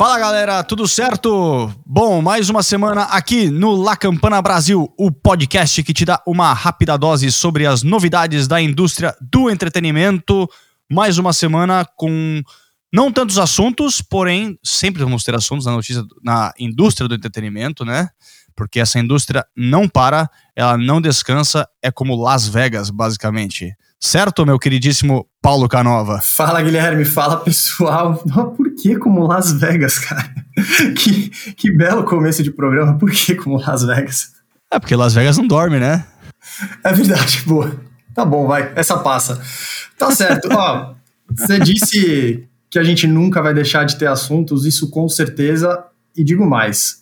Fala galera, tudo certo? Bom, mais uma semana aqui no La Campana Brasil, o podcast que te dá uma rápida dose sobre as novidades da indústria do entretenimento. Mais uma semana com não tantos assuntos, porém sempre vamos ter assuntos na notícia na indústria do entretenimento, né? Porque essa indústria não para, ela não descansa, é como Las Vegas, basicamente. Certo, meu queridíssimo Paulo Canova? Fala, Guilherme. Fala, pessoal. Por que como Las Vegas, cara? Que, que belo começo de programa. Por que como Las Vegas? É porque Las Vegas não dorme, né? É verdade, boa. Tá bom, vai. Essa passa. Tá certo. Ó, você disse que a gente nunca vai deixar de ter assuntos, isso com certeza. E digo mais,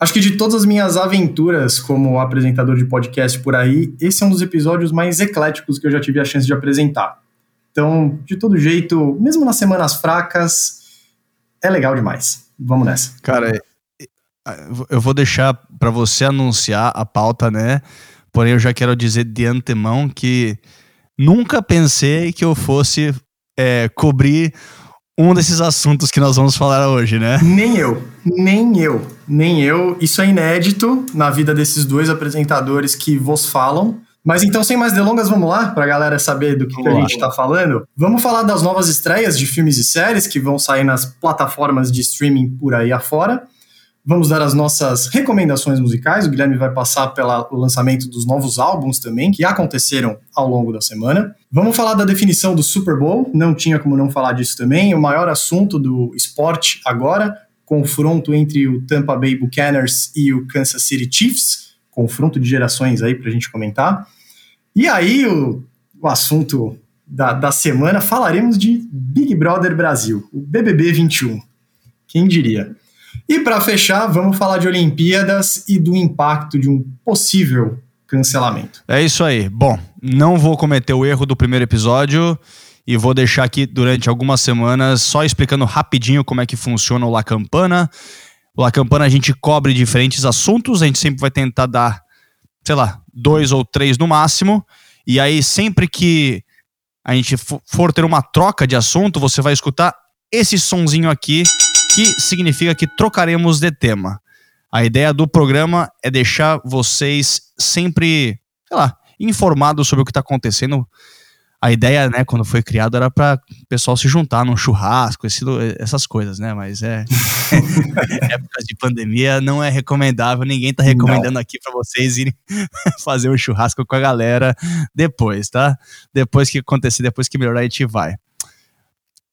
Acho que de todas as minhas aventuras como apresentador de podcast por aí, esse é um dos episódios mais ecléticos que eu já tive a chance de apresentar. Então, de todo jeito, mesmo nas semanas fracas, é legal demais. Vamos nessa. Cara, eu vou deixar para você anunciar a pauta, né? Porém, eu já quero dizer de antemão que nunca pensei que eu fosse é, cobrir um desses assuntos que nós vamos falar hoje, né? Nem eu, nem eu, nem eu. Isso é inédito na vida desses dois apresentadores que vos falam. Mas então, sem mais delongas, vamos lá para a galera saber do que, que a gente está falando. Vamos falar das novas estreias de filmes e séries que vão sair nas plataformas de streaming por aí afora. Vamos dar as nossas recomendações musicais. O Guilherme vai passar pelo lançamento dos novos álbuns também, que aconteceram ao longo da semana. Vamos falar da definição do Super Bowl. Não tinha como não falar disso também. O maior assunto do esporte agora, confronto entre o Tampa Bay Buccaneers e o Kansas City Chiefs. Confronto de gerações aí para a gente comentar. E aí, o, o assunto da, da semana, falaremos de Big Brother Brasil, o BBB 21. Quem diria? E para fechar, vamos falar de Olimpíadas e do impacto de um possível cancelamento. É isso aí. Bom, não vou cometer o erro do primeiro episódio e vou deixar aqui durante algumas semanas só explicando rapidinho como é que funciona o La Campana. O La Campana a gente cobre diferentes assuntos, a gente sempre vai tentar dar, sei lá, dois ou três no máximo. E aí, sempre que a gente for ter uma troca de assunto, você vai escutar esse sonzinho aqui que significa que trocaremos de tema. A ideia do programa é deixar vocês sempre, sei lá, informados sobre o que está acontecendo. A ideia, né, quando foi criado, era para o pessoal se juntar num churrasco, esse, essas coisas, né? Mas é. épocas de pandemia não é recomendável, ninguém tá recomendando não. aqui para vocês irem fazer um churrasco com a galera depois, tá? Depois que acontecer, depois que melhorar, a gente vai.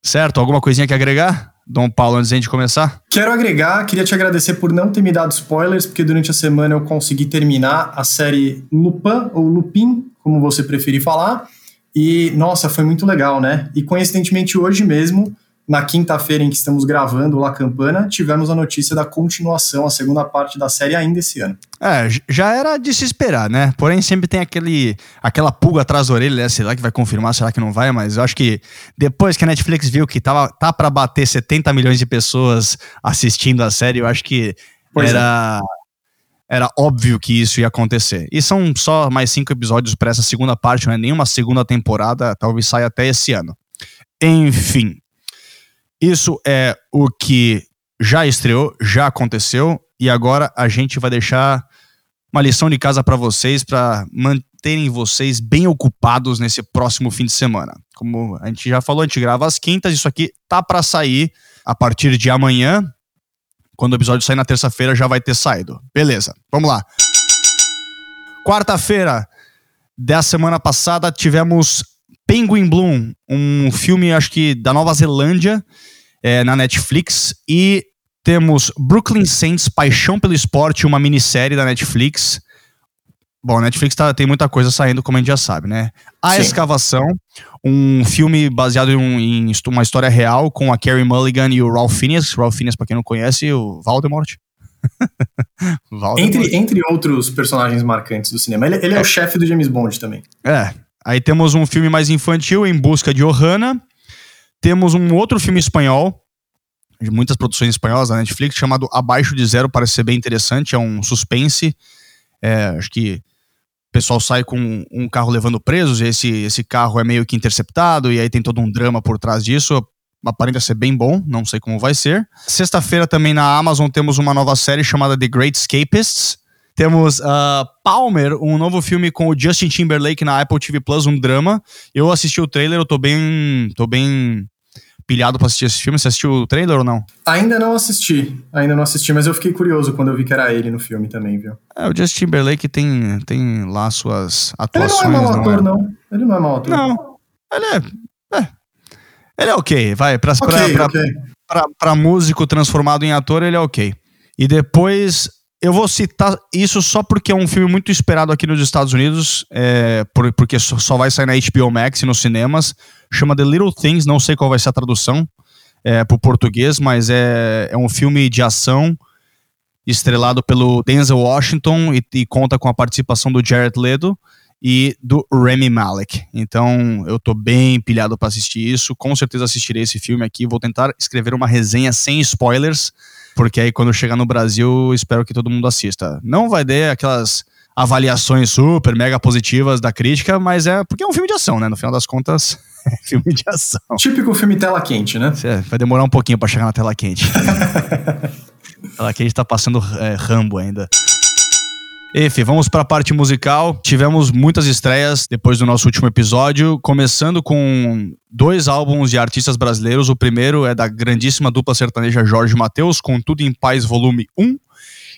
Certo? Alguma coisinha que agregar? Dom Paulo, antes de começar? Quero agregar, queria te agradecer por não ter me dado spoilers, porque durante a semana eu consegui terminar a série Lupin, ou Lupin, como você preferir falar. E, nossa, foi muito legal, né? E coincidentemente hoje mesmo na quinta-feira em que estamos gravando La Campana, tivemos a notícia da continuação, a segunda parte da série ainda esse ano. É, já era de se esperar, né? Porém, sempre tem aquele, aquela pulga atrás da orelha, né? Será que vai confirmar, será que não vai? Mas eu acho que depois que a Netflix viu que tava, tá para bater 70 milhões de pessoas assistindo a série, eu acho que pois era. É. Era óbvio que isso ia acontecer. E são só mais cinco episódios para essa segunda parte, não é nenhuma segunda temporada, talvez saia até esse ano. Enfim, isso é o que já estreou, já aconteceu e agora a gente vai deixar uma lição de casa para vocês para manterem vocês bem ocupados nesse próximo fim de semana. Como a gente já falou, a gente grava às quintas, isso aqui tá para sair a partir de amanhã. Quando o episódio sair na terça-feira já vai ter saído. Beleza, vamos lá. Quarta-feira da semana passada tivemos Penguin Bloom, um filme, acho que da Nova Zelândia, é, na Netflix. E temos Brooklyn Saints, Paixão pelo Esporte, uma minissérie da Netflix. Bom, a Netflix tá, tem muita coisa saindo, como a gente já sabe, né? A Sim. Escavação, um filme baseado em, em, uma história real com a Carrie Mulligan e o Ralph Fiennes. Ralph Fiennes, pra quem não conhece, o Voldemort. entre, entre outros personagens marcantes do cinema. Ele, ele é, é, o chefe do James Bond também. É. Aí temos um filme mais infantil, Em Busca de Ohana. Temos um outro filme espanhol, de muitas produções espanholas da Netflix, chamado Abaixo de Zero, parece ser bem interessante, é um suspense. É, acho que o pessoal sai com um carro levando presos, e esse, esse carro é meio que interceptado, e aí tem todo um drama por trás disso. aparenta ser bem bom, não sei como vai ser. Sexta-feira também na Amazon temos uma nova série chamada The Great Escapists. Temos uh, Palmer, um novo filme com o Justin Timberlake na Apple TV Plus, um drama. Eu assisti o trailer, eu tô bem, tô bem pilhado pra assistir esse filme. Você assistiu o trailer ou não? Ainda não assisti, ainda não assisti, mas eu fiquei curioso quando eu vi que era ele no filme também, viu? É, o Justin Timberlake tem, tem lá suas atuações. Ele não é mau ator, não. É? não. Ele não é mau ator. Não, ele é, é. Ele é ok, vai. Pra, okay, pra, okay. Pra, pra, pra músico transformado em ator, ele é ok. E depois eu vou citar isso só porque é um filme muito esperado aqui nos Estados Unidos, é, porque só vai sair na HBO Max e nos cinemas. Chama The Little Things, não sei qual vai ser a tradução é, para o português, mas é, é um filme de ação estrelado pelo Denzel Washington e, e conta com a participação do Jared Leto e do Remy Malek. Então eu tô bem pilhado para assistir isso. Com certeza assistirei esse filme aqui. Vou tentar escrever uma resenha sem spoilers porque aí quando chegar no Brasil, espero que todo mundo assista. Não vai ter aquelas avaliações super, mega positivas da crítica, mas é porque é um filme de ação, né? No final das contas, é filme de ação. Típico filme tela quente, né? É, vai demorar um pouquinho para chegar na tela quente. tela quente tá passando é, Rambo ainda. Efe, vamos para a parte musical. Tivemos muitas estreias depois do nosso último episódio, começando com dois álbuns de artistas brasileiros. O primeiro é da grandíssima dupla sertaneja Jorge Mateus, com Tudo em Paz Volume 1,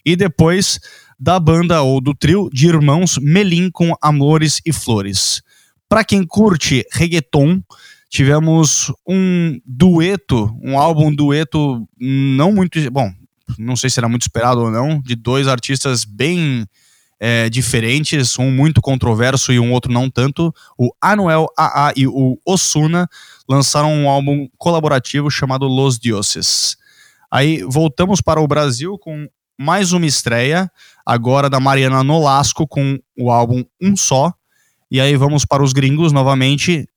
e depois da banda ou do trio de irmãos Melim com Amores e Flores. Para quem curte reggaeton, tivemos um dueto, um álbum dueto não muito, bom, não sei se era muito esperado ou não, de dois artistas bem é, diferentes, um muito controverso e um outro não tanto. O Anuel AA e o Osuna lançaram um álbum colaborativo chamado Los Dioses. Aí voltamos para o Brasil com mais uma estreia, agora da Mariana Nolasco com o álbum Um Só. E aí vamos para os gringos novamente.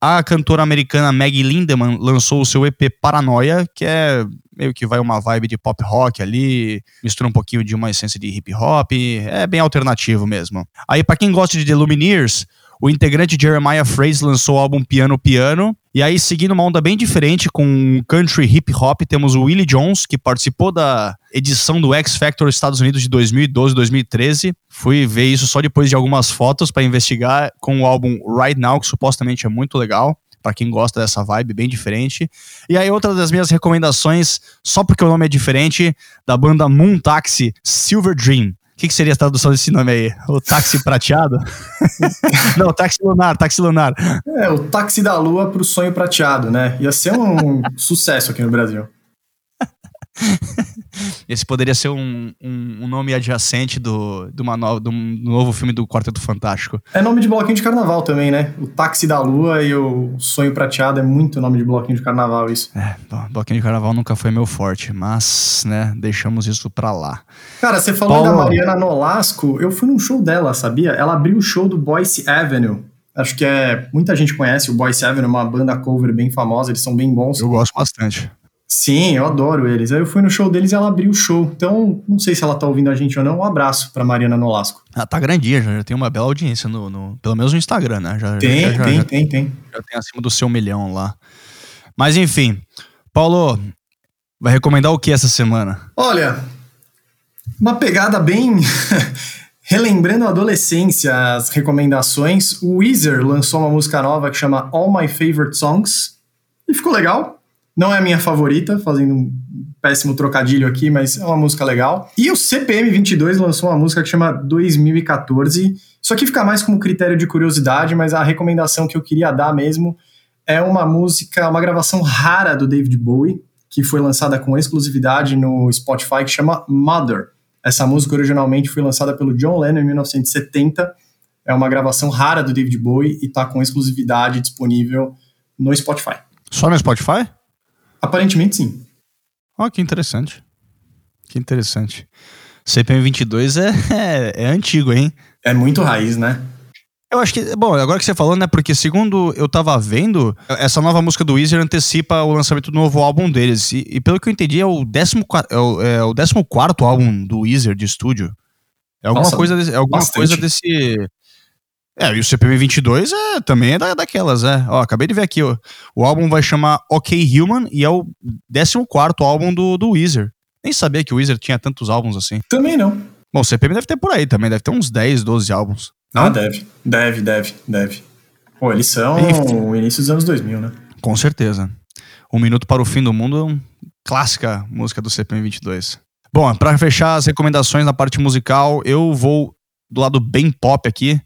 A cantora americana Maggie Lindemann lançou o seu EP Paranoia, que é meio que vai uma vibe de pop rock ali, mistura um pouquinho de uma essência de hip hop, é bem alternativo mesmo. Aí para quem gosta de The Lumineers, o integrante Jeremiah Fraze lançou o álbum Piano Piano. E aí, seguindo uma onda bem diferente com country hip hop, temos o Willie Jones, que participou da edição do X Factor Estados Unidos de 2012, 2013. Fui ver isso só depois de algumas fotos para investigar com o álbum Right Now, que supostamente é muito legal para quem gosta dessa vibe bem diferente. E aí, outra das minhas recomendações, só porque o nome é diferente, da banda Moon Taxi Silver Dream. O que, que, seria a tradução desse nome aí? O táxi prateado? Não, táxi lunar, táxi lunar. É, o táxi da lua pro sonho prateado, né? Ia ser um sucesso aqui no Brasil. Esse poderia ser um, um, um nome adjacente do, do, uma no, do novo filme do Quarteto Fantástico. É nome de bloquinho de carnaval também, né? O Táxi da Lua e o Sonho Prateado é muito nome de bloquinho de carnaval, isso. É, bloquinho de carnaval nunca foi meu forte, mas, né, deixamos isso pra lá. Cara, você falou Paulo... da Mariana Nolasco, eu fui num show dela, sabia? Ela abriu o show do Boyce Avenue. Acho que é. Muita gente conhece o Boyce Avenue, uma banda cover bem famosa, eles são bem bons. Eu gosto bastante. Sim, eu adoro eles. Aí eu fui no show deles e ela abriu o show. Então, não sei se ela tá ouvindo a gente ou não. Um abraço pra Mariana Nolasco. Ela tá grandinha, já, já tem uma bela audiência, no, no, pelo menos no Instagram, né? Já, tem, já, já, tem, tem, tem. Já tem acima do seu milhão lá. Mas enfim, Paulo, vai recomendar o que essa semana? Olha, uma pegada bem. Relembrando a adolescência, as recomendações, o Weezer lançou uma música nova que chama All My Favorite Songs e ficou legal. Não é a minha favorita, fazendo um péssimo trocadilho aqui, mas é uma música legal. E o CPM 22 lançou uma música que chama 2014. Isso aqui fica mais como critério de curiosidade, mas a recomendação que eu queria dar mesmo é uma música, uma gravação rara do David Bowie, que foi lançada com exclusividade no Spotify, que chama Mother. Essa música originalmente foi lançada pelo John Lennon em 1970. É uma gravação rara do David Bowie e está com exclusividade disponível no Spotify. Só no Spotify? Aparentemente sim. Ó, oh, que interessante. Que interessante. CPM 22 é, é, é antigo, hein? É muito raiz, né? Eu acho que, bom, agora que você falou, né? Porque segundo eu tava vendo, essa nova música do Weezer antecipa o lançamento do novo álbum deles. E, e pelo que eu entendi, é o, décimo, é o, é o 14 álbum do Weezer de estúdio. É alguma, Nossa, coisa, desse, é alguma coisa desse. É, e o CPM 22 é, também é da, daquelas, é. Ó, acabei de ver aqui, ó. O álbum vai chamar OK Human e é o 14 álbum do, do Weezer. Nem sabia que o Weezer tinha tantos álbuns assim. Também não. Bom, o CPM deve ter por aí também, deve ter uns 10, 12 álbuns. Ah, deve. Deve, deve, deve. Pô, eles são o início dos anos 2000, né? Com certeza. Um Minuto para o Fim do Mundo é uma clássica música do CPM 22. Bom, para fechar as recomendações na parte musical, eu vou do lado bem pop aqui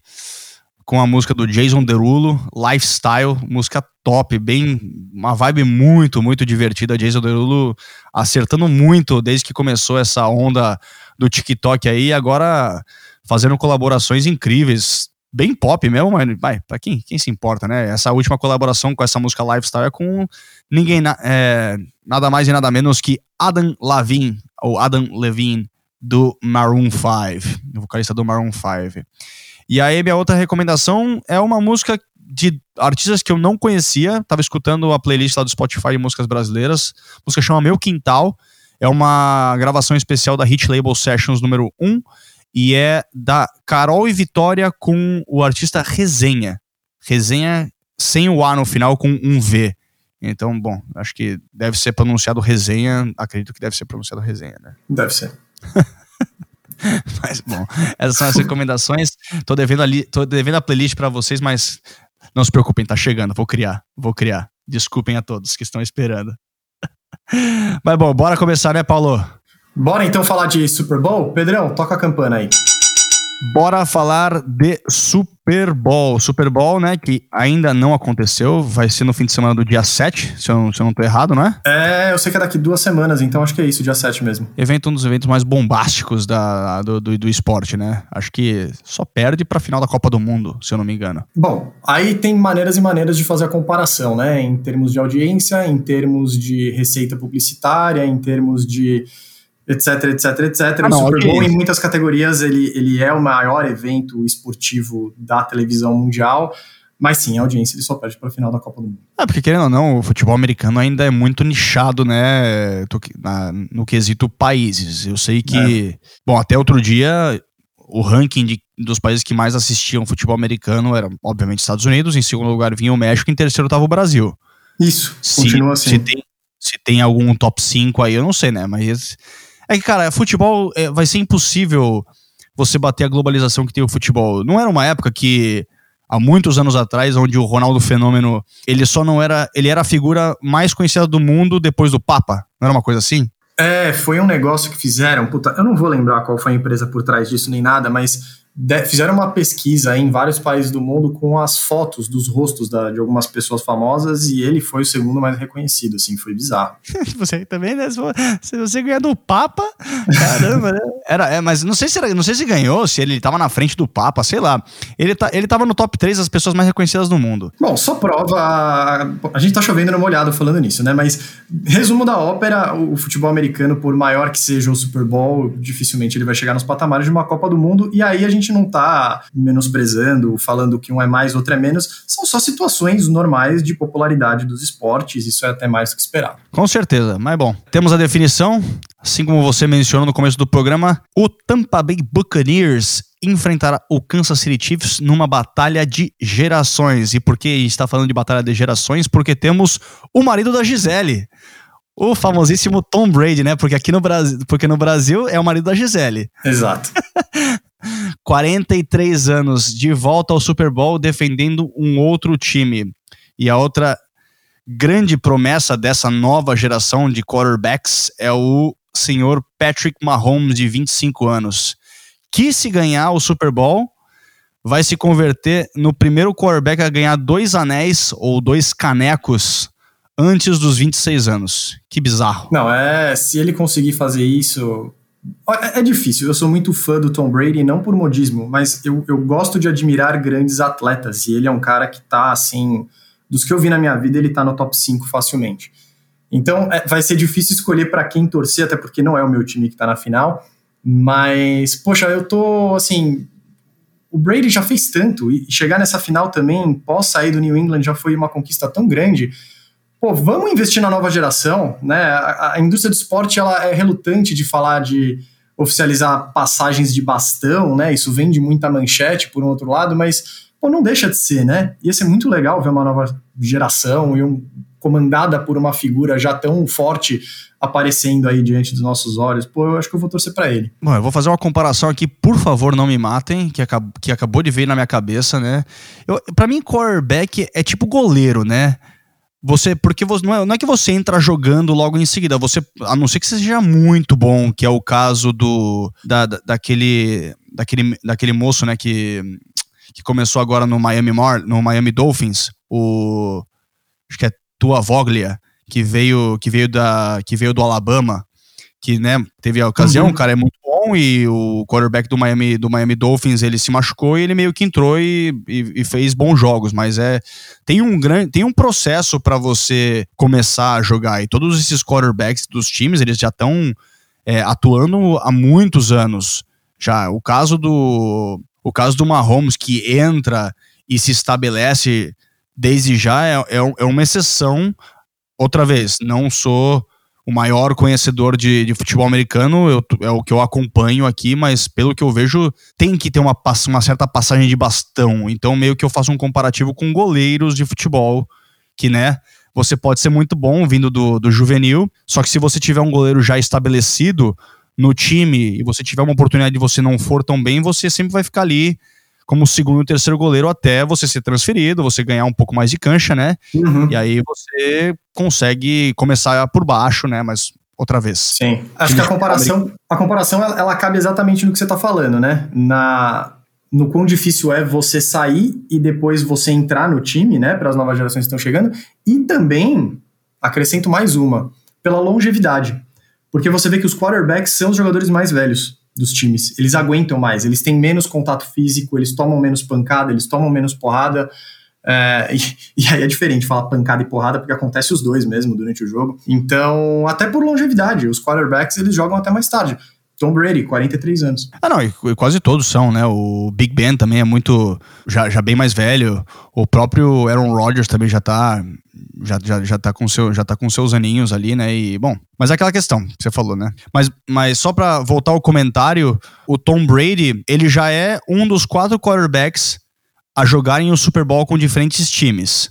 com a música do Jason Derulo, Lifestyle, música top, bem uma vibe muito, muito divertida. Jason Derulo acertando muito desde que começou essa onda do TikTok aí, agora fazendo colaborações incríveis, bem pop mesmo, mas vai, pra quem, quem se importa, né? Essa última colaboração com essa música Lifestyle é com ninguém, é, nada mais e nada menos que Adam Levine, ou Adam Levine, do Maroon 5, o vocalista do Maroon 5. E aí, minha outra recomendação é uma música de artistas que eu não conhecia, tava escutando a playlist lá do Spotify de músicas brasileiras. A música chama Meu Quintal, é uma gravação especial da Hit Label Sessions número 1 e é da Carol e Vitória com o artista Resenha. Resenha sem o A no final, com um V. Então, bom, acho que deve ser pronunciado Resenha, acredito que deve ser pronunciado Resenha, né? Deve ser. Mas bom, essas são as recomendações. Tô devendo ali, tô devendo a playlist para vocês, mas não se preocupem, tá chegando, vou criar, vou criar. Desculpem a todos que estão esperando. Mas bom, bora começar, né, Paulo? Bora então falar de Super Bowl? Pedrão, toca a campana aí. Bora falar de Super Bowl. Super Bowl, né, que ainda não aconteceu, vai ser no fim de semana do dia 7, se eu não, se eu não tô errado, não é? É, eu sei que é daqui duas semanas, então acho que é isso, dia 7 mesmo. Evento um dos eventos mais bombásticos da, do, do, do esporte, né? Acho que só perde pra final da Copa do Mundo, se eu não me engano. Bom, aí tem maneiras e maneiras de fazer a comparação, né? Em termos de audiência, em termos de receita publicitária, em termos de etc, etc, etc. Ah, não, o Super Bowl, okay. em muitas categorias, ele, ele é o maior evento esportivo da televisão mundial. Mas sim, a audiência ele só perde para o final da Copa do Mundo. É, porque querendo ou não, o futebol americano ainda é muito nichado, né, no quesito países. Eu sei que, é. bom, até outro dia, o ranking de, dos países que mais assistiam futebol americano era, obviamente, Estados Unidos, em segundo lugar vinha o México, em terceiro estava o Brasil. Isso, se, continua assim. Se tem, se tem algum top 5 aí, eu não sei, né, mas é que, cara, futebol é, vai ser impossível você bater a globalização que tem o futebol. Não era uma época que há muitos anos atrás, onde o Ronaldo Fenômeno, ele só não era, ele era a figura mais conhecida do mundo depois do Papa. Não era uma coisa assim? É, foi um negócio que fizeram, puta, eu não vou lembrar qual foi a empresa por trás disso nem nada, mas de, fizeram uma pesquisa em vários países do mundo com as fotos dos rostos da, de algumas pessoas famosas e ele foi o segundo mais reconhecido, assim, foi bizarro. você também, né? Se você ganhar do Papa, caramba, né? Era, é, mas não sei, se era, não sei se ganhou, se ele tava na frente do Papa, sei lá. Ele, tá, ele tava no top 3 das pessoas mais reconhecidas do mundo. Bom, só prova. A gente tá chovendo numa olhada falando nisso, né? Mas, resumo da ópera: o futebol americano, por maior que seja o Super Bowl, dificilmente ele vai chegar nos patamares de uma Copa do Mundo. E aí a gente gente não está menosprezando, falando que um é mais, outro é menos. São só situações normais de popularidade dos esportes. Isso é até mais do que esperado. Com certeza. Mas bom, temos a definição. Assim como você mencionou no começo do programa, o Tampa Bay Buccaneers enfrentará o Kansas City Chiefs numa batalha de gerações. E por que está falando de batalha de gerações? Porque temos o marido da Gisele. O famosíssimo Tom Brady, né? Porque aqui no Brasil, porque no Brasil é o marido da Gisele. Exato. 43 anos de volta ao Super Bowl defendendo um outro time. E a outra grande promessa dessa nova geração de quarterbacks é o senhor Patrick Mahomes, de 25 anos, que se ganhar o Super Bowl vai se converter no primeiro quarterback a ganhar dois anéis ou dois canecos antes dos 26 anos. Que bizarro. Não, é. Se ele conseguir fazer isso, é, é difícil, eu sou muito fã do Tom Brady, não por modismo, mas eu, eu gosto de admirar grandes atletas, e ele é um cara que tá, assim, dos que eu vi na minha vida, ele tá no top 5 facilmente. Então, é, vai ser difícil escolher para quem torcer, até porque não é o meu time que tá na final, mas, poxa, eu tô, assim, o Brady já fez tanto, e chegar nessa final também, pós sair do New England, já foi uma conquista tão grande, pô, vamos investir na nova geração, né? A, a, indústria do esporte ela é relutante de falar de oficializar passagens de bastão, né? Isso vende muita manchete por um outro lado, mas pô, não deixa de ser, né? Ia ser muito legal ver uma nova geração e um, comandada por uma figura já tão forte aparecendo aí diante dos nossos olhos. Pô, eu acho que eu vou torcer para ele. Bom, eu vou fazer uma comparação aqui, por favor, não me matem, que, acab que acabou de vir na minha cabeça, né? Para mim, quarterback é tipo goleiro, né? Você, porque você, não, é, não é que você entra jogando logo em seguida, você, a não ser que você seja muito bom, que é o caso do da, da daquele, daquele, daquele moço, né, que, que começou agora no Miami Mar, no Miami Dolphins, o acho que é Tua Voglia, que veio que veio da que veio do Alabama, que né, teve a ocasião, uhum. o cara é muito bom e o quarterback do Miami do Miami Dolphins, ele se machucou e ele meio que entrou e, e, e fez bons jogos, mas é tem um grande tem um processo para você começar a jogar e todos esses quarterbacks dos times, eles já estão é, atuando há muitos anos. Já o caso do o caso do Mahomes que entra e se estabelece desde já é, é, é uma exceção. Outra vez, não sou o maior conhecedor de, de futebol americano, eu, é o que eu acompanho aqui, mas pelo que eu vejo, tem que ter uma, uma certa passagem de bastão. Então, meio que eu faço um comparativo com goleiros de futebol, que, né, você pode ser muito bom vindo do, do juvenil, só que se você tiver um goleiro já estabelecido no time e você tiver uma oportunidade de você não for tão bem, você sempre vai ficar ali como segundo e terceiro goleiro até você ser transferido, você ganhar um pouco mais de cancha, né? Uhum. E aí você consegue começar por baixo, né? Mas outra vez. Sim. Acho que a comparação, a comparação ela, ela cabe exatamente no que você está falando, né? Na, no quão difícil é você sair e depois você entrar no time, né? Para as novas gerações que estão chegando. E também, acrescento mais uma, pela longevidade. Porque você vê que os quarterbacks são os jogadores mais velhos dos times. Eles aguentam mais, eles têm menos contato físico, eles tomam menos pancada, eles tomam menos porrada. É, e, e, aí é diferente falar pancada e porrada, porque acontece os dois mesmo durante o jogo. Então, até por longevidade, os quarterbacks eles jogam até mais tarde. Tom Brady, 43 anos. Ah, não, e quase todos são, né? O Big Ben também é muito. já, já bem mais velho. O próprio Aaron Rodgers também já tá. Já, já, já, tá com seu, já tá com seus aninhos ali, né? E, bom, mas é aquela questão que você falou, né? Mas, mas só pra voltar ao comentário, o Tom Brady, ele já é um dos quatro quarterbacks a jogarem o Super Bowl com diferentes times.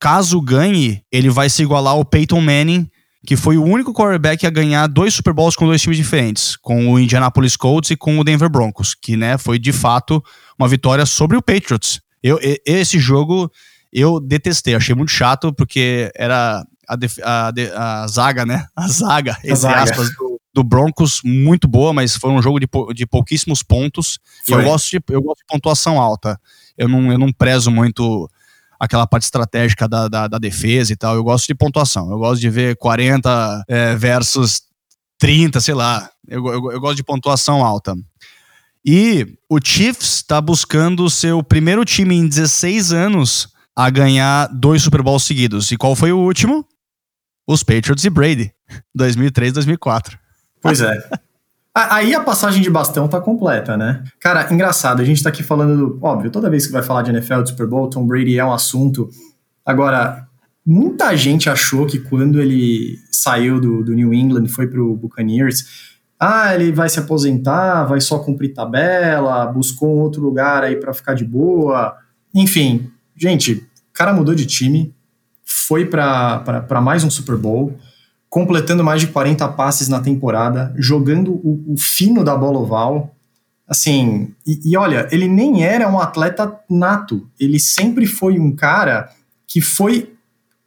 Caso ganhe, ele vai se igualar ao Peyton Manning que foi o único quarterback a ganhar dois Super Bowls com dois times diferentes, com o Indianapolis Colts e com o Denver Broncos, que né, foi de fato uma vitória sobre o Patriots. Eu, esse jogo eu detestei, achei muito chato, porque era a, a, a zaga, né? A zaga, a entre zaga. aspas, do, do, Broncos, muito boa, mas foi um jogo de, de pouquíssimos pontos. Eu gosto, de, eu gosto de pontuação alta. Eu não, eu não prezo muito aquela parte estratégica da, da, da, defesa e tal. Eu gosto de pontuação. Eu gosto de ver 40 é, versus 30, sei lá. Eu, eu, eu gosto de pontuação alta. E o Chiefs está buscando o seu primeiro time em 16 anos a ganhar dois Super Bowls seguidos. E qual foi o último? Os Patriots e Brady, 2003, 2004. Pois é. Aí a passagem de bastão tá completa, né? Cara, engraçado, a gente tá aqui falando do. Óbvio, toda vez que vai falar de NFL, de Super Bowl, Tom Brady é um assunto. Agora, muita gente achou que quando ele saiu do, do New England foi pro Buccaneers, ah, ele vai se aposentar, vai só cumprir tabela, buscou um outro lugar aí para ficar de boa. Enfim, gente, o cara mudou de time, foi para mais um Super Bowl completando mais de 40 passes na temporada, jogando o, o fino da bola oval. Assim, e, e, olha, ele nem era um atleta nato, ele sempre foi um cara que foi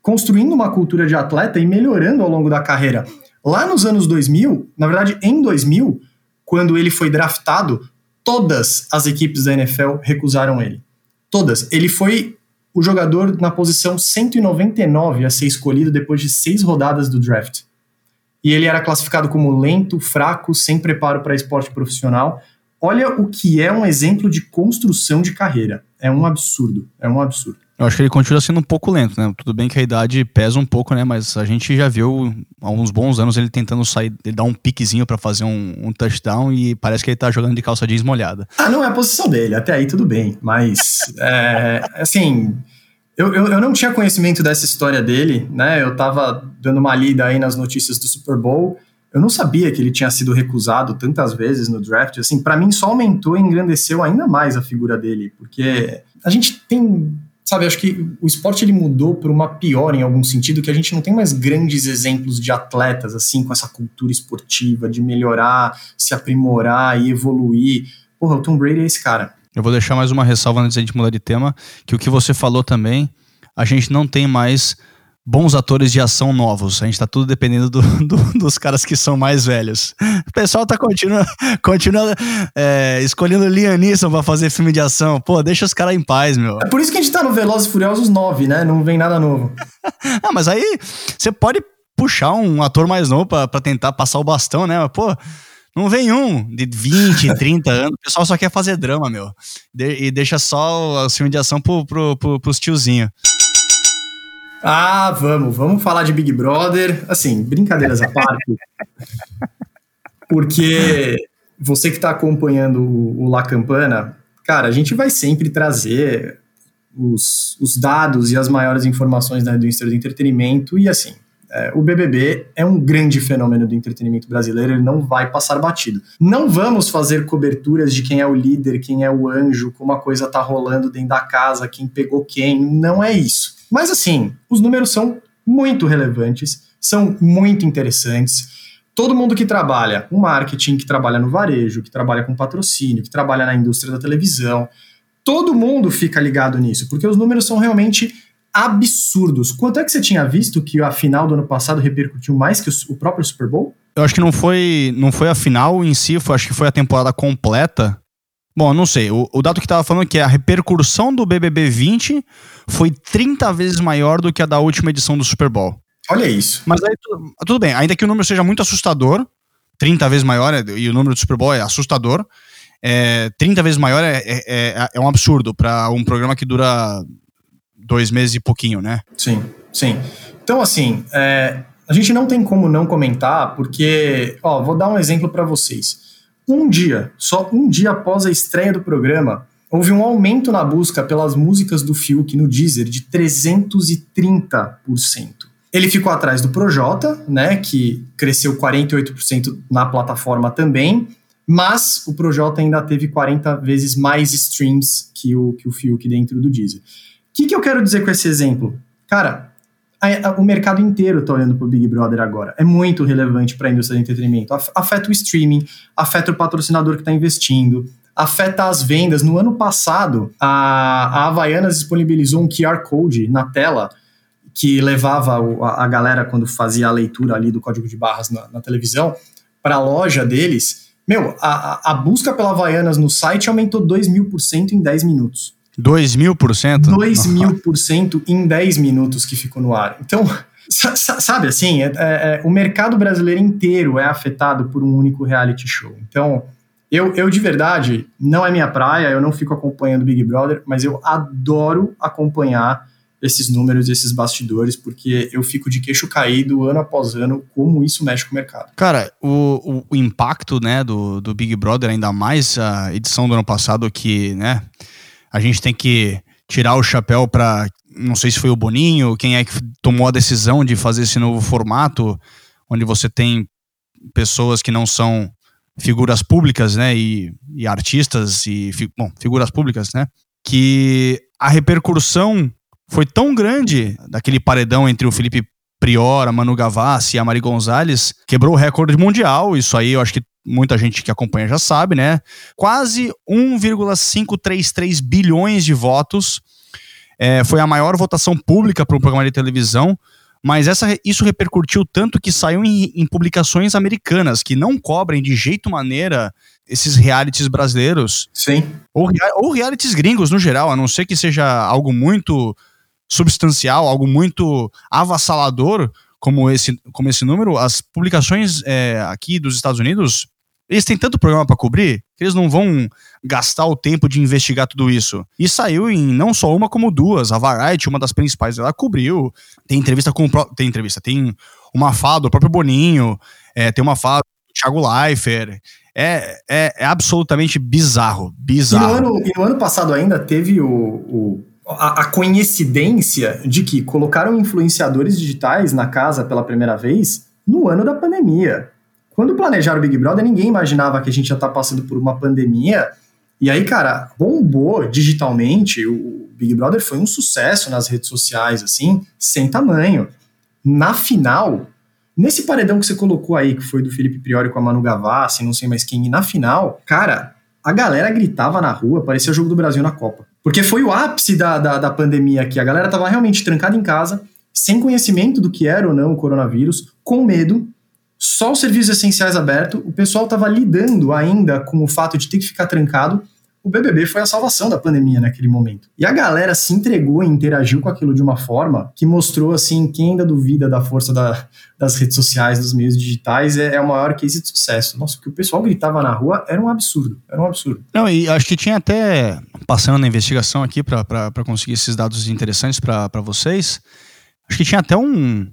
construindo uma cultura de atleta e melhorando ao longo da carreira. Lá nos anos 2000, na verdade em 2000, quando ele foi draftado, todas as equipes da NFL recusaram ele. Todas. Ele foi o jogador na posição 199 a ser escolhido depois de seis rodadas do draft. E ele era classificado como lento, fraco, sem preparo para esporte profissional. Olha o que é um exemplo de construção de carreira. É um absurdo. É um absurdo. Eu acho que ele continua sendo um pouco lento, né? Tudo bem que a idade pesa um pouco, né? Mas a gente já viu há uns bons anos ele tentando sair, ele dar um piquezinho para fazer um, um, touchdown e parece que ele tá jogando de calça jeans molhada. Ah, não é a posição dele, até aí tudo bem. Mas, é, assim, eu, eu, eu, não tinha conhecimento dessa história dele, né? Eu tava dando uma lida aí nas notícias do Super Bowl Eu não sabia que ele tinha sido recusado tantas vezes no draft. Assim, para mim só aumentou e engrandeceu ainda mais a figura dele, porque a gente tem, sabe, acho que o esporte ele mudou por uma pior em algum sentido, que a gente não tem mais grandes exemplos de atletas assim com essa cultura esportiva de melhorar, se aprimorar e evoluir. Porra, o Tom Brady é esse cara. Eu vou deixar mais uma ressalva antes de a gente mudar de tema, que o que você falou também, a gente não tem mais bons atores de ação novos. A gente tá tudo dependendo do, do, dos caras que são mais velhos. O pessoal tá continua, continua é, escolhendo Liam Neeson pra fazer filme de ação. Pô, deixa os caras em paz, meu. É por isso que a gente tá no Velozes e Furiosos 9, né? Não vem nada novo. ah, mas aí você pode puxar um ator mais novo pra, pra tentar passar o bastão, né? Mas, pô... Não vem um de 20, 30 anos. O pessoal só quer fazer drama, meu. De, e deixa só o filme de ação pro, pro, pro, pros tiozinhos. Ah, vamos, vamos falar de Big Brother. Assim, brincadeiras à parte. Porque você que está acompanhando o, La Campana, cara, a gente vai sempre trazer os, os dados e as maiores informações da indústria do entretenimento. E assim, é, o BBB é um grande fenômeno do entretenimento brasileiro, ele não vai passar batido. Não vamos fazer coberturas de quem é o líder, quem é o anjo, como a coisa tá rolando dentro da casa, quem pegou quem, não é isso. Mas assim, os números são muito relevantes, são muito interessantes. Todo mundo que trabalha com marketing, que trabalha no varejo, que trabalha com patrocínio, que trabalha na indústria da televisão, todo mundo fica ligado nisso, porque os números são realmente absurdos. Quanto é que você tinha visto que a final do ano passado repercutiu mais que o, próprio Super Bowl? Eu acho que não foi, não foi a final em si, foi, acho que foi a temporada completa. Bom, não sei. O, o dado que tava falando é que a repercussão do BBB 20 foi 30 vezes maior do que a da última edição do Super Bowl. Olha isso. Mas aí tudo bem, ainda que o número seja muito assustador, 30 vezes maior, é, e o número do Super Bowl é assustador, é, 30 vezes maior é, é, é, é um absurdo para um programa que dura dois meses e pouquinho, né? Sim, sim. Então, assim, é, a gente não tem como não comentar, porque, ó, vou dar um exemplo para vocês. Um dia, só um dia após a estreia do programa, houve um aumento na busca pelas músicas do Fiuk no Deezer de 330%. Ele ficou atrás do Projota, né, que cresceu 48% na plataforma também, mas o Projota ainda teve 40 vezes mais streams que o, que o Fiuk dentro do Deezer. O que, que eu quero dizer com esse exemplo? Cara, a, a, o mercado inteiro está olhando para o Big Brother agora. É muito relevante para a indústria do entretenimento. Afeta o streaming, afeta o patrocinador que está investindo, afeta as vendas. No ano passado, a, a Havaianas disponibilizou um QR Code na tela que levava a, a galera, quando fazia a leitura ali do código de barras na, na televisão, para a loja deles. Meu, a, a busca pela Havaianas no site aumentou 2 mil por cento em 10 minutos. 2 mil por cento? 2 mil por cento em 10 minutos que ficou no ar. Então, sabe assim, é, é, é, o mercado brasileiro inteiro é afetado por um único reality show. Então, eu, eu de verdade, não é minha praia, eu não fico acompanhando Big Brother, mas eu adoro acompanhar esses números, esses bastidores, porque eu fico de queixo caído ano após ano como isso mexe com o mercado. Cara, o, o, o impacto né, do, do Big Brother, ainda mais a edição do ano passado que, né, a gente tem que tirar o chapéu para não sei se foi o Boninho, quem é que tomou a decisão de fazer esse novo formato, onde você tem pessoas que não são figuras públicas, né, e, e artistas e bom, figuras públicas, né, que a repercussão foi tão grande daquele paredão entre o Felipe Prior, Manu Gavassi e a Mari Gonzalez, quebrou o recorde mundial. Isso aí eu acho que muita gente que acompanha já sabe, né? Quase 1,533 bilhões de votos. É, foi a maior votação pública para um programa de televisão, mas essa, isso repercutiu tanto que saiu em, em, publicações americanas que não cobrem de jeito maneira esses realities brasileiros. Sim. Ou, ou realities gringos no geral, a não ser que seja algo muito substancial, algo muito avassalador como esse, como esse número, as publicações é, aqui dos Estados Unidos eles têm tanto programa para cobrir que eles não vão gastar o tempo de investigar tudo isso. E saiu em não só uma, como duas. A Variety, uma das principais, ela cobriu. Tem entrevista com. Tem entrevista, tem uma fala do próprio Boninho, é, tem uma fala do Thiago Leifert. É, é, é, absolutamente bizarro. Bizarro. E no, ano, e no ano passado ainda teve o, o a, a, coincidência de que colocaram influenciadores digitais na casa pela primeira vez no ano da pandemia. Quando planejaram o Big Brother, ninguém imaginava que a gente já tá passando por uma pandemia. E aí, cara, bombou digitalmente. O Big Brother foi um sucesso nas redes sociais, assim, sem tamanho. Na final, nesse paredão que você colocou aí, que foi do Felipe Priori com a Manu Gavassi, não sei mais quem, e na final, cara, a galera gritava na rua, parecia o jogo do Brasil na Copa. Porque foi o ápice da, da, da pandemia aqui. A galera tava realmente trancada em casa, sem conhecimento do que era ou não o coronavírus, com medo, só os serviços essenciais abertos, o pessoal estava lidando ainda com o fato de ter que ficar trancado. O BBB foi a salvação da pandemia naquele momento. E a galera se entregou e interagiu com aquilo de uma forma que mostrou, assim, quem ainda duvida da força da, das redes sociais, dos meios digitais, é, é o maior case de sucesso. Nossa, o que o pessoal gritava na rua era um absurdo. Era um absurdo. Não, e acho que tinha até, passando na investigação aqui para conseguir esses dados interessantes para vocês, Acho que tinha até um,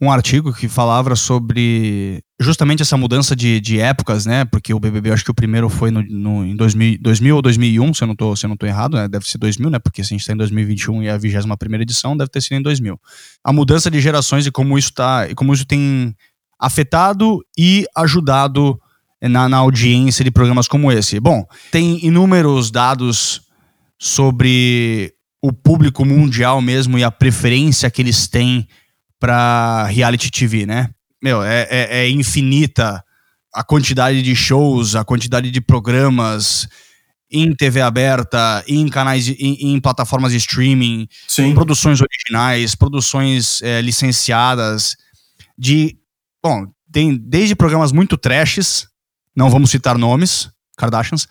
um artigo que falava sobre justamente essa mudança de, de épocas, né? Porque o BBB, acho que o primeiro foi no, no, em 2000, 2000 ou 2001, se eu não tô, se eu não tô errado, né? Deve ser 2000, né? Porque se a gente está em 2021 e é a 21 primeira edição, deve ter sido em 2000. A mudança de gerações e como isso tá, e como isso tem afetado e ajudado na, na audiência de programas como esse. Bom, tem inúmeros dados sobre o público mundial mesmo e a preferência que eles têm para reality TV, né? Meu, é, é, é, infinita a quantidade de shows, a quantidade de programas em TV aberta, em canais, em, em plataformas de streaming, Sim. produções originais, produções é, licenciadas, de, bom, tem desde programas muito trashes, não vamos citar nomes, Kardashians,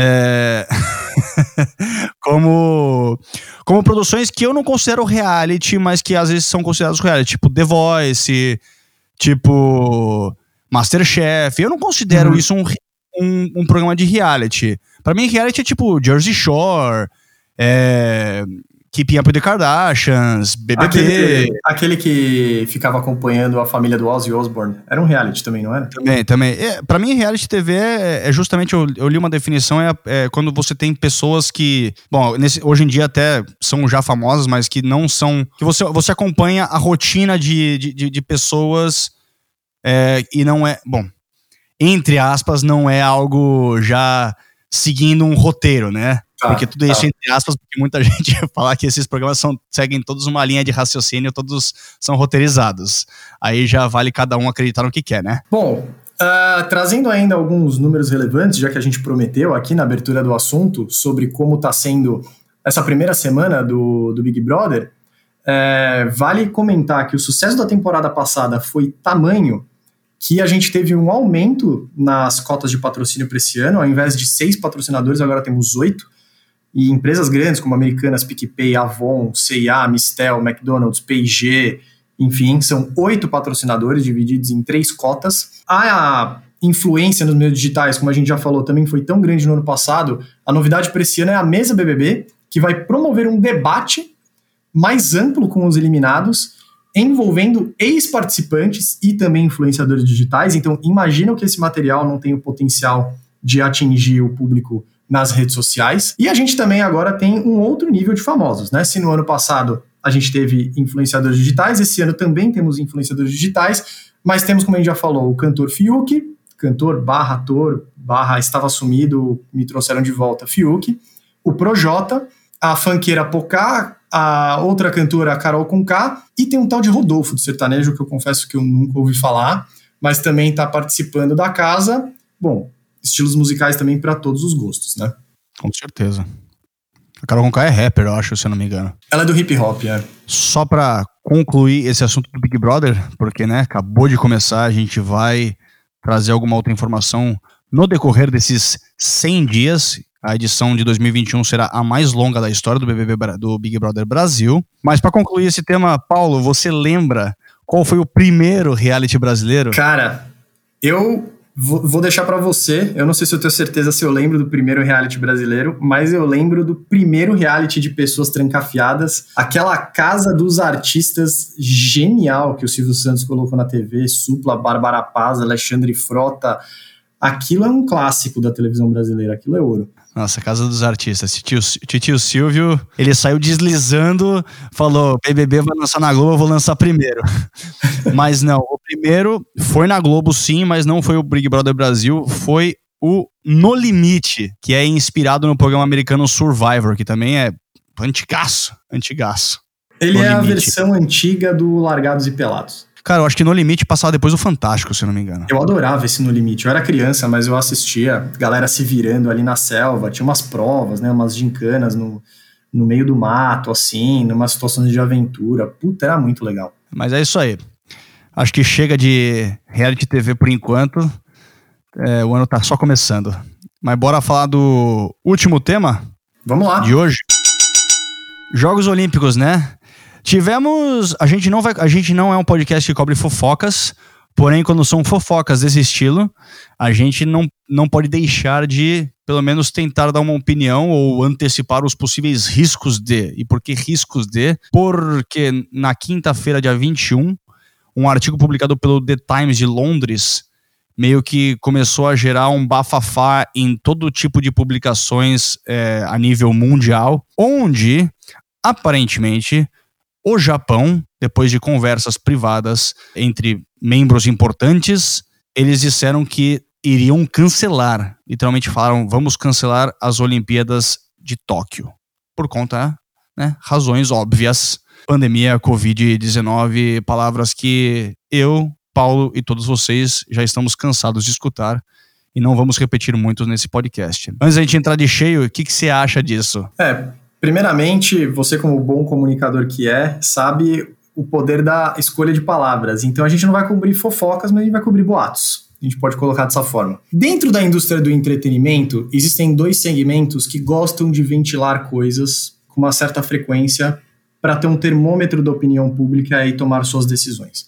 é... como, como produções que eu não considero reality, mas que às vezes são consideradas reality, tipo The Voice, tipo Masterchef. Eu não considero uhum. isso um, um, um, programa de reality. Para mim, reality é tipo Jersey Shore, é, Keeping Up with the Kardashians, BBB. Aquele, aquele, que ficava acompanhando a família do Ozzy Osbourne. Era um reality também, não era? Também, também. É, pra mim, reality TV é, é justamente, eu, eu, li uma definição, é, é, quando você tem pessoas que, bom, nesse, hoje em dia até são já famosas, mas que não são, que você, você acompanha a rotina de, de, de, de pessoas é, e não é, bom, entre aspas, não é algo já seguindo um roteiro, né? Tá, porque tudo isso, tá. entre aspas, porque muita gente falar que esses programas são, seguem todos uma linha de raciocínio, todos são roteirizados. Aí já vale cada um acreditar no que quer, né? Bom, uh, trazendo ainda alguns números relevantes, já que a gente prometeu aqui na abertura do assunto sobre como está sendo essa primeira semana do, do Big Brother, é, vale comentar que o sucesso da temporada passada foi tamanho que a gente teve um aumento nas cotas de patrocínio para esse ano, ao invés de seis patrocinadores, agora temos oito. E empresas grandes como Americanas, PicPay, Avon, C&A, Mistel, McDonald's, P&G, enfim, são oito patrocinadores divididos em três cotas. A influência nos meios digitais, como a gente já falou, também foi tão grande no ano passado. A novidade para esse ano é a Mesa BBB, que vai promover um debate mais amplo com os eliminados envolvendo ex-participantes e também influenciadores digitais. Então, imagina que esse material não tem o potencial de atingir o público nas redes sociais. E a gente também agora tem um outro nível de famosos, né? Se no ano passado a gente teve influenciadores digitais, esse ano também temos influenciadores digitais, mas temos, como a gente já falou, o cantor Fiuk, cantor barra ator, barra estava sumido, me trouxeram de volta Fiuk, o Projota, a fanqueira Pocá, a outra cantora, Carol Conká, e tem um tal de Rodolfo do sertanejo, que eu confesso que eu nunca ouvi falar, mas também está participando da casa. Bom, estilos musicais também para todos os gostos, né? Com certeza. A Carol Conká é rapper, eu acho, se eu não me engano. Ela é do hip hop, é. Só para concluir esse assunto do Big Brother, porque, né, acabou de começar, a gente vai trazer alguma outra informação no decorrer desses 100 dias a edição de 2021 será a mais longa da história do BBB do Big Brother Brasil. Mas para concluir esse tema, Paulo, você lembra qual foi o primeiro reality brasileiro? Cara, eu vou deixar para você. Eu não sei se eu tenho certeza se eu lembro do primeiro reality brasileiro, mas eu lembro do primeiro reality de pessoas trancafiadas, aquela casa dos artistas genial que o Silvio Santos colocou na TV, Supla, Bárbara Paz, Alexandre Frota. Aquilo é um clássico da televisão brasileira, aquilo é ouro. Nossa, Casa dos Artistas. Titio Silvio, ele saiu deslizando, falou: BBB vai lançar na Globo, eu vou lançar primeiro. mas não, o primeiro foi na Globo sim, mas não foi o Big Brother Brasil, foi o No Limite, que é inspirado no programa americano Survivor, que também é antigaço, antigaço. Ele no é limite. a versão antiga do Largados e Pelados. Cara, eu acho que No Limite passava depois do Fantástico, se eu não me engano. Eu adorava esse No Limite. Eu era criança, mas eu assistia galera se virando ali na selva. Tinha umas provas, né? Umas gincanas no, no meio do mato, assim, numa situações de aventura. Puta, era muito legal. Mas é isso aí. Acho que chega de reality TV por enquanto. É, o ano tá só começando. Mas bora falar do último tema? Vamos lá. De hoje. Jogos Olímpicos, né? Tivemos. A gente, não vai, a gente não é um podcast que cobre fofocas, porém, quando são fofocas desse estilo, a gente não, não pode deixar de, pelo menos, tentar dar uma opinião ou antecipar os possíveis riscos de. E por que riscos de? Porque na quinta-feira, dia 21, um artigo publicado pelo The Times de Londres meio que começou a gerar um bafafá em todo tipo de publicações é, a nível mundial, onde aparentemente o Japão, depois de conversas privadas entre membros importantes, eles disseram que iriam cancelar, literalmente falaram, vamos cancelar as Olimpíadas de Tóquio, por conta, né, razões óbvias, pandemia, Covid-19, palavras que eu, Paulo e todos vocês já estamos cansados de escutar e não vamos repetir muito nesse podcast. Antes da gente entrar de cheio, o que, que você acha disso? É, Primeiramente, você como bom comunicador que é, sabe o poder da escolha de palavras. Então a gente não vai cobrir fofocas, mas a gente vai cobrir boatos. A gente pode colocar dessa forma. Dentro da indústria do entretenimento, existem dois segmentos que gostam de ventilar coisas com uma certa frequência para ter um termômetro da opinião pública e tomar suas decisões.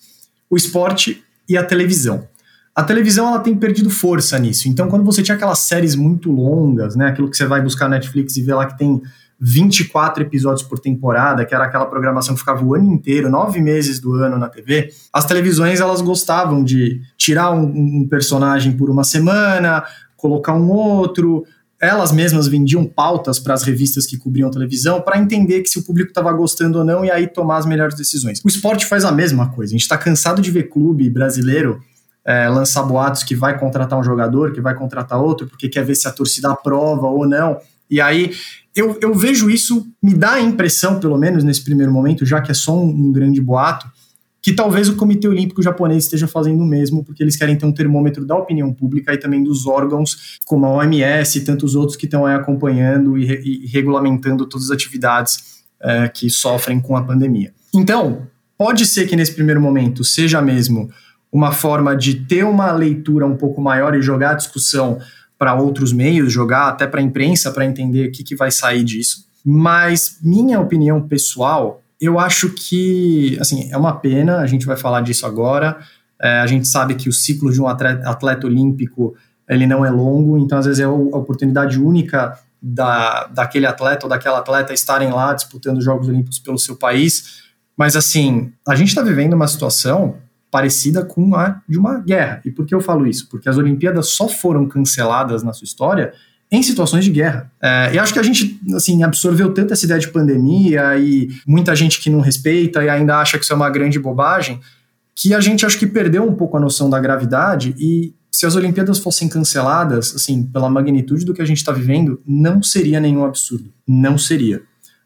O esporte e a televisão. A televisão ela tem perdido força nisso. Então, quando você tinha aquelas séries muito longas, né, aquilo que você vai buscar na Netflix e vê lá que tem 24 episódios por temporada, que era aquela programação que ficava o ano inteiro, nove meses do ano na TV, as televisões elas gostavam de tirar um, um personagem por uma semana, colocar um outro, elas mesmas vendiam pautas para as revistas que cobriam televisão para entender que se o público estava gostando ou não e aí tomar as melhores decisões. O esporte faz a mesma coisa. A gente está cansado de ver clube brasileiro é, lançar boatos que vai contratar um jogador, que vai contratar outro, porque quer ver se a torcida aprova ou não. E aí eu, eu vejo isso, me dá a impressão, pelo menos nesse primeiro momento, já que é só um, um grande boato, que talvez o Comitê Olímpico Japonês esteja fazendo o mesmo, porque eles querem ter um termômetro da opinião pública e também dos órgãos, como a OMS e tantos outros que estão aí acompanhando e, e regulamentando todas as atividades é, que sofrem com a pandemia. Então, pode ser que nesse primeiro momento seja mesmo uma forma de ter uma leitura um pouco maior e jogar a discussão para outros meios, jogar até para a imprensa para entender o que, que vai sair disso. Mas minha opinião pessoal, eu acho que assim é uma pena. A gente vai falar disso agora. É, a gente sabe que o ciclo de um atleta, atleta, olímpico ele não é longo, então às vezes é a oportunidade única da, daquele atleta ou daquela atleta estarem lá disputando os Jogos Olímpicos pelo seu país. Mas assim, a gente está vivendo uma situação parecida com a de uma guerra. E por que eu falo isso? Porque as Olimpíadas só foram canceladas na sua história em situações de guerra. É, e acho que a gente assim absorveu tanto essa ideia de pandemia e muita gente que não respeita e ainda acha que isso é uma grande bobagem, que a gente acho que perdeu um pouco a noção da gravidade e se as Olimpíadas fossem canceladas, assim, pela magnitude do que a gente está vivendo, não seria nenhum absurdo. Não seria.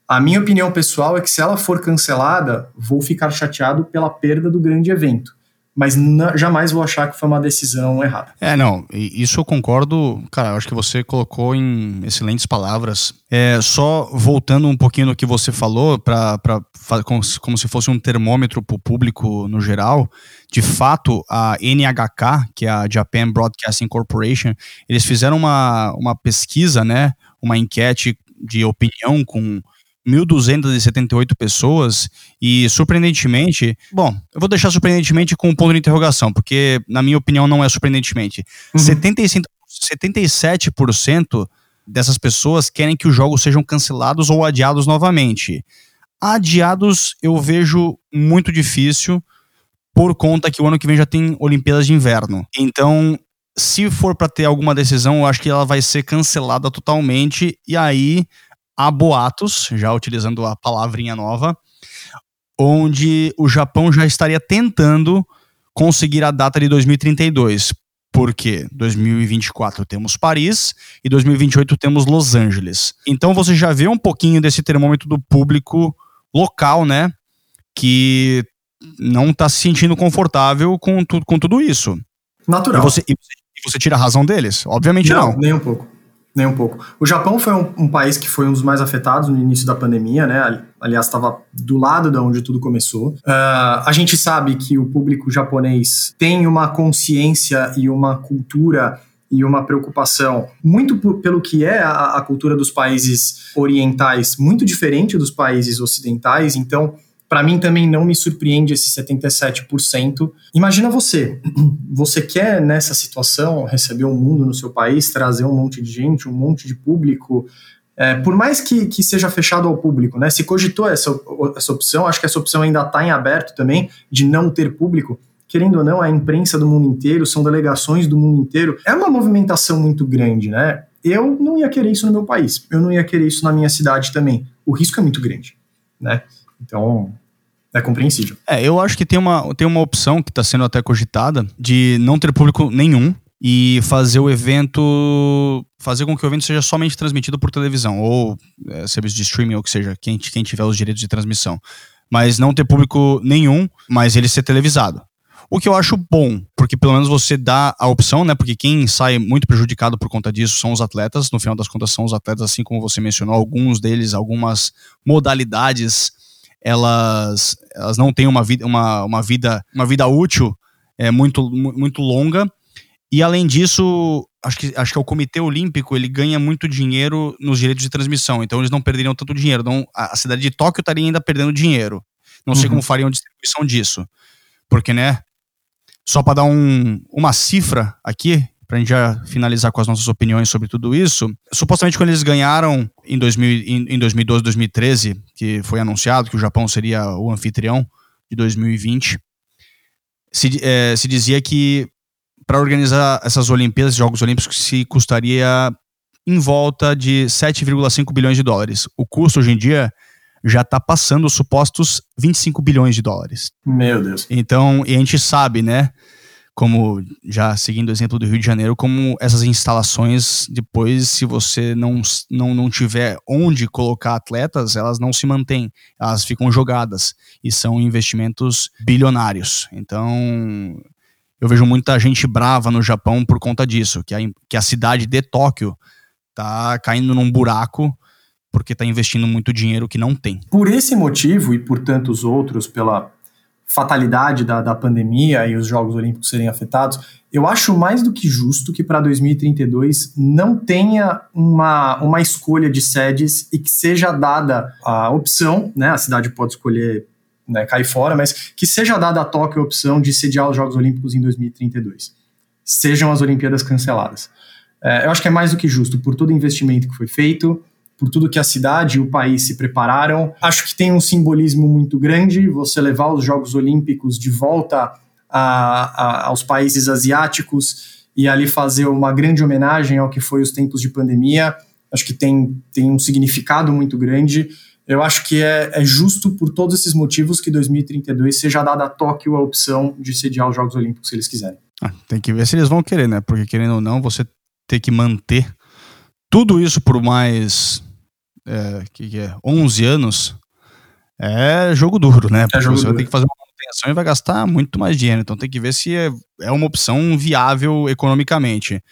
A minha opinião pessoal é que se ela for cancelada, vou ficar chateado pela perda do grande evento. Mas jamais vou achar que foi uma decisão errada. É, não, isso eu concordo. Cara, eu acho que você colocou em excelentes palavras. É, só voltando um pouquinho no que você falou, para como, como se fosse um termômetro para o público no geral, de fato, a NHK, que é a Japan Broadcasting Corporation, eles fizeram uma, uma pesquisa, né, uma enquete de opinião com 1.278 pessoas e, surpreendentemente, bom, eu vou deixar surpreendentemente com um ponto de interrogação, porque, na minha opinião, não é surpreendentemente. Uhum. 75, 77% dessas pessoas querem que os jogos sejam cancelados ou adiados novamente. Adiados eu vejo muito difícil, por conta que o ano que vem já tem Olimpíadas de Inverno. Então, se for para ter alguma decisão, eu acho que ela vai ser cancelada totalmente. E aí há boatos, já utilizando a palavrinha nova, onde o Japão já estaria tentando conseguir a data de 2032. Porque 2024 temos Paris e 2028 temos Los Angeles. Então você já vê um pouquinho desse termômetro do público local, né? Que não está se sentindo confortável com, tu, com tudo isso. Natural. E você, e você tira a razão deles? Obviamente não. não. Nem um pouco. Nem um pouco. O Japão foi um, um, país que foi um dos mais afetados no início da pandemia, né? Aliás, estava do lado de onde tudo começou. Uh, a gente sabe que o público japonês tem uma consciência e uma cultura e uma preocupação muito por, pelo que é a, a cultura dos países orientais, muito diferente dos países ocidentais. Então, para mim também não me surpreende esse 77%. Imagina você, você quer nessa situação receber um mundo no seu país, trazer um monte de gente, um monte de público, é, por mais que, que seja fechado ao público, né? Se cogitou essa, essa opção, acho que essa opção ainda está em aberto também, de não ter público. Querendo ou não, a imprensa do mundo inteiro, são delegações do mundo inteiro. É uma movimentação muito grande, né? Eu não ia querer isso no meu país, eu não ia querer isso na minha cidade também. O risco é muito grande, né? Então, é compreensível. É, eu acho que tem uma, tem uma opção que está sendo até cogitada de não ter público nenhum e fazer o evento. fazer com que o evento seja somente transmitido por televisão, ou é, serviço de streaming, ou que seja, quem, quem tiver os direitos de transmissão. Mas não ter público nenhum, mas ele ser televisado. O que eu acho bom, porque pelo menos você dá a opção, né? Porque quem sai muito prejudicado por conta disso são os atletas. No final das contas, são os atletas, assim como você mencionou, alguns deles, algumas modalidades, elas, elas não têm uma vida, uma, uma vida, uma vida útil é, muito, muito longa. E além disso, acho que, acho que o Comitê Olímpico ele ganha muito dinheiro nos direitos de transmissão, então eles não perderiam tanto dinheiro. Então, a, cidade de Tóquio estaria ainda perdendo dinheiro. Não sei uhum. como fariam a distribuição disso. Porque, né? Só para dar um, uma cifra aqui, para a gente já finalizar com as nossas opiniões sobre tudo isso, supostamente quando eles ganharam em, 2000, em, em 2012, 2013, que foi anunciado que o Japão seria o anfitrião de 2020, se, é, se dizia que para organizar essas Olimpíadas, Jogos Olímpicos, se custaria em volta de 7,5 bilhões de dólares. O custo hoje em dia já está passando os supostos 25 bilhões de dólares. Meu Deus. Então, e a gente sabe, né? Como, já seguindo o exemplo do Rio de Janeiro, como essas instalações, depois, se você não, não, não tiver onde colocar atletas, elas não se mantêm, elas ficam jogadas. E são investimentos bilionários. Então, eu vejo muita gente brava no Japão por conta disso, que a, que a cidade de Tóquio tá caindo num buraco porque está investindo muito dinheiro que não tem. Por esse motivo e por tantos outros, pela fatalidade da, da pandemia e os Jogos Olímpicos serem afetados, eu acho mais do que justo que para 2032 não tenha uma, uma escolha de sedes e que seja dada a opção, né? A cidade pode escolher né, cair fora, mas que seja dada a Tóquio a opção de sediar os Jogos Olímpicos em 2032. Sejam as Olimpíadas canceladas. É, eu acho que é mais do que justo por todo o investimento que foi feito, por tudo que a cidade e o país se prepararam. Acho que tem um simbolismo muito grande você levar os Jogos Olímpicos de volta a, a, aos países asiáticos e ali fazer uma grande homenagem ao que foi os tempos de pandemia. Acho que tem, tem um significado muito grande. Eu acho que é, é justo, por todos esses motivos, que 2032 seja dada a Tóquio a opção de sediar os Jogos Olímpicos se eles quiserem. Ah, tem que ver se eles vão querer, né? Porque querendo ou não, você ter que manter tudo isso por mais é, que, que é 11 anos é jogo duro, né? É Porque é você duro. vai ter que fazer uma manutenção e vai gastar muito mais dinheiro. Então tem que ver se é, é uma opção viável economicamente.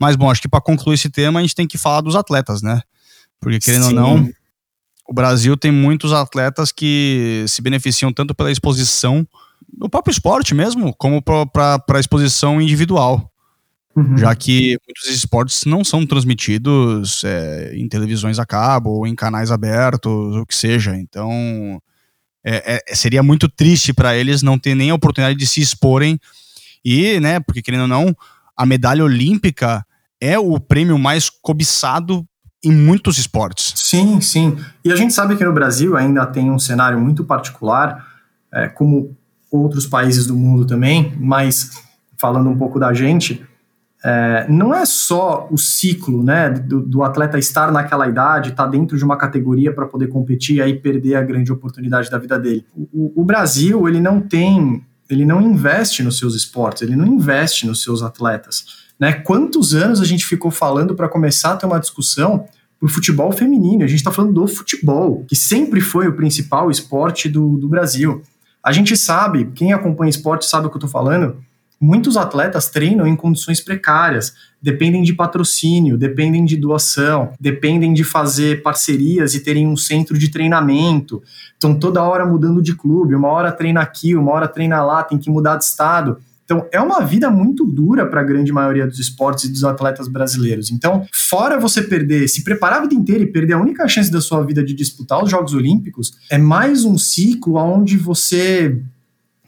Mas bom, acho que para concluir esse tema a gente tem que falar dos atletas, né? Porque querendo Sim. ou não, o Brasil tem muitos atletas que se beneficiam tanto pela exposição no próprio esporte mesmo, como para a exposição individual. Uhum. Já que muitos esportes não são transmitidos é, em televisões a cabo ou em canais abertos, o que seja. Então, é, é, seria muito triste para eles não ter nem a oportunidade de se exporem. E, né, porque querendo ou não, a medalha olímpica é o prêmio mais cobiçado em muitos esportes. Sim, sim. E a gente sabe que no Brasil ainda tem um cenário muito particular, é, como outros países do mundo também, mas falando um pouco da gente, é, não é só o ciclo né, do, do atleta estar naquela idade, estar tá dentro de uma categoria para poder competir e aí perder a grande oportunidade da vida dele. O, o, Brasil, ele não tem, ele não investe nos seus esportes, ele não investe nos seus atletas. Né? Quantos anos a gente ficou falando para começar a ter uma discussão para o futebol feminino? A gente está falando do futebol, que sempre foi o principal esporte do, do Brasil. A gente sabe, quem acompanha esporte sabe o que eu estou falando, muitos atletas treinam em condições precárias, dependem de patrocínio, dependem de doação, dependem de fazer parcerias e terem um centro de treinamento. Estão toda hora mudando de clube, uma hora treina aqui, uma hora treina lá, tem que mudar de estado. Então, é uma vida muito dura para a grande maioria dos esportes e dos atletas brasileiros. Então, fora você perder, se preparar a vida inteira e perder a única chance da sua vida de disputar os Jogos Olímpicos, é mais um ciclo onde você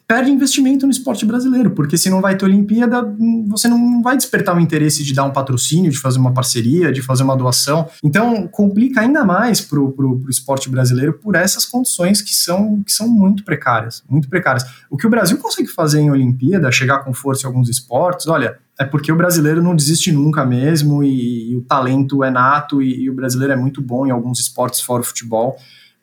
perde investimento no esporte brasileiro, porque se não vai ter Olimpíada, você não vai despertar o interesse de dar um patrocínio, de fazer uma parceria, de fazer uma doação. Então, complica ainda mais para o esporte brasileiro por essas condições que são, que são muito precárias, muito precárias. O que o Brasil consegue fazer em Olimpíada, chegar com força em alguns esportes, olha, é porque o brasileiro não desiste nunca mesmo e, e o talento é nato e, e o brasileiro é muito bom em alguns esportes fora o futebol,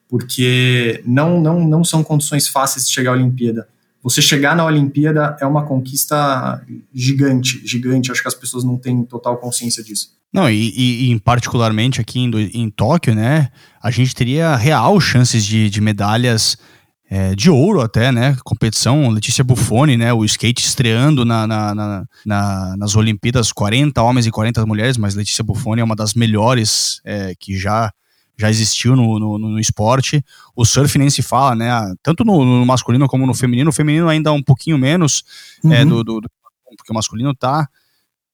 porque não, não, não são condições fáceis de chegar à Olimpíada você chegar na Olimpíada é uma conquista gigante, gigante. Acho que as pessoas não têm total consciência disso. Não, e, e, particularmente aqui em, em, Tóquio, né, a gente teria real chances de, de medalhas é, de ouro até, né? Competição, Letícia Buffoni, né? O skate estreando na, na, na, na, nas Olimpíadas, 40 homens e 40 mulheres, mas Letícia Buffoni é uma das melhores é, que já já existiu no, no, no, esporte. O surf nem se fala, né? Tanto no, no, masculino como no feminino. O feminino ainda um pouquinho menos é, uhum. é, do, do, do, porque o masculino tá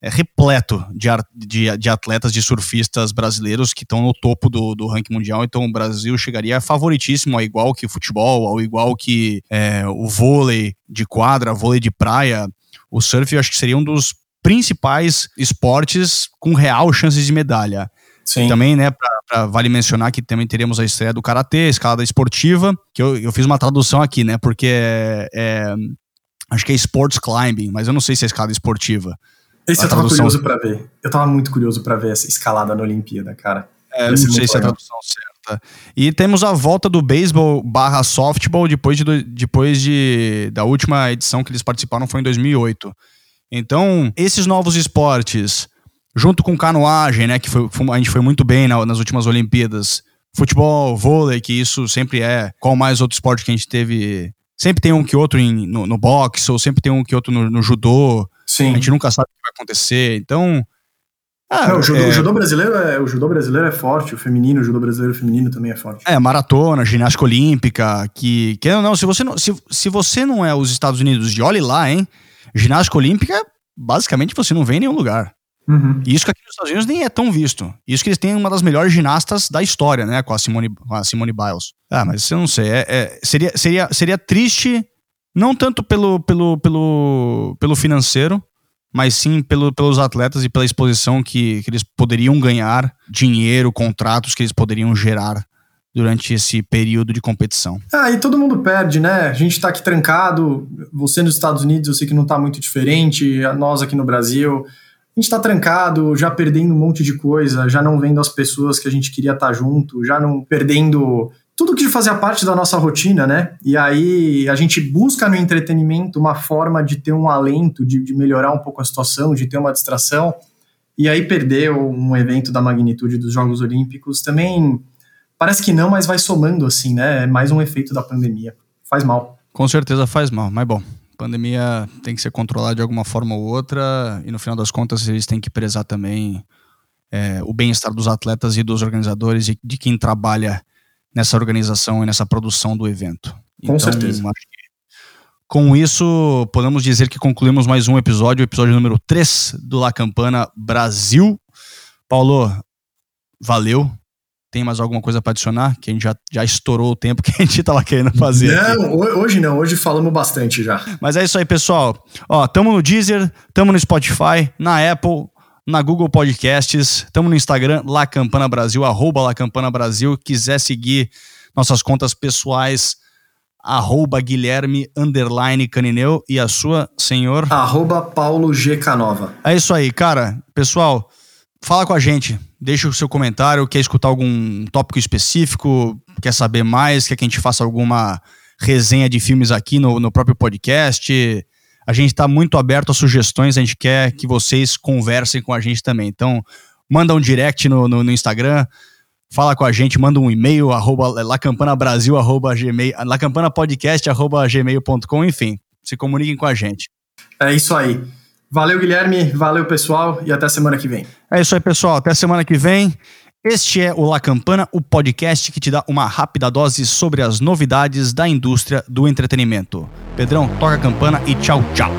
é, repleto de, de, de, atletas, de surfistas brasileiros que estão no topo do, do ranking mundial. Então o Brasil chegaria favoritíssimo, ao igual que o futebol, ao igual que é, o vôlei de quadra, vôlei de praia. O surf eu acho que seria um dos principais esportes com real chances de medalha. Sim. Também, né, pra, pra, vale mencionar que também teremos a estreia do Karatê, escalada esportiva, que eu, eu fiz uma tradução aqui, né, porque é, é, acho que é Sports Climbing, mas eu não sei se é escalada esportiva. Esse a eu tava tradução... curioso para ver. Eu tava muito curioso para ver essa escalada na Olimpíada, cara. É, não sei se é a tradução certa. E temos a volta do beisebol barra softball depois, de, depois de, da última edição que eles participaram foi em 2008. Então, esses novos esportes junto com canoagem, né, que foi, a gente foi muito bem na, nas últimas Olimpíadas. Futebol, vôlei, que isso sempre é. Qual mais outro esporte que a gente teve? Sempre tem um que outro em, no, no boxe, ou sempre tem um que outro no, no, judô. Sim. A gente nunca sabe o que vai acontecer. Então. Ah, Não, o, judô, é... o, judô, brasileiro é, o judô brasileiro é forte, o feminino, o judô brasileiro feminino também é forte. É, maratona, ginástica olímpica, que. que não, se você não, se, se você não é os Estados Unidos, de olhe lá, hein? Ginástica olímpica, basicamente você não vem em nenhum lugar. Uhum. E isso que aqui nos Estados Unidos nem é tão visto. Isso que eles têm uma das melhores ginastas da história, né? Com a Simone, com a Simone Biles. Ah, mas eu não sei. É, é, seria, seria, seria triste, não tanto pelo, pelo, pelo, pelo financeiro, mas sim pelo, pelos atletas e pela exposição que, que eles poderiam ganhar, dinheiro, contratos que eles poderiam gerar durante esse período de competição. Ah, e todo mundo perde, né? A gente tá aqui trancado, você nos Estados Unidos, eu sei que não tá muito diferente, nós aqui no Brasil a gente está trancado, já perdendo um monte de coisa, já não vendo as pessoas que a gente queria estar tá junto, já não perdendo tudo que fazia parte da nossa rotina, né? E aí a gente busca no entretenimento uma forma de ter um alento, de, de melhorar um pouco a situação, de ter uma distração. E aí perder um evento da magnitude dos Jogos Olímpicos também parece que não, mas vai somando assim, né? É mais um efeito da pandemia. Faz mal. Com certeza faz mal, mas bom, pandemia tem que ser controlada de alguma forma ou outra, e no final das contas eles têm que prezar também é, o bem-estar dos atletas e dos organizadores e de quem trabalha nessa organização e nessa produção do evento. Com então, certeza. Com isso, podemos dizer que concluímos mais um episódio, o episódio número 3 do La Campana Brasil. Paulo, valeu. Tem mais alguma coisa para adicionar? Que a gente já, já estourou o tempo que a gente tava querendo fazer. Não, hoje não, hoje falamos bastante já. Mas é isso aí, pessoal. Ó, tamo no Deezer, tamo no Spotify, na Apple, na Google Podcasts, tamo no Instagram, La Campana Brasil, arroba La Campana Brasil. Quiser seguir nossas contas pessoais, arroba Guilherme underline Canineu e a sua, senhor? Arroba Paulo G. Canova. É isso aí, cara. Pessoal, fala com a gente. Deixa o seu comentário, quer escutar algum tópico específico, quer saber mais, quer que a gente faça alguma resenha de filmes aqui no, no próprio podcast. A gente está muito aberto a sugestões, a gente quer que vocês conversem com a gente também. Então, manda um direct no, no, no Instagram, fala com a gente, manda um e-mail, arroba lacampanabrasil, arroba gmail, lacampanapodcast, arroba gmail.com, enfim, se comuniquem com a gente. É isso aí. Valeu, Guilherme, valeu, pessoal, e até semana que vem. É isso aí, pessoal, até semana que vem. Este é o La Campana, o podcast que te dá uma rápida dose sobre as novidades da indústria do entretenimento. Pedrão, toca a campana e tchau, tchau.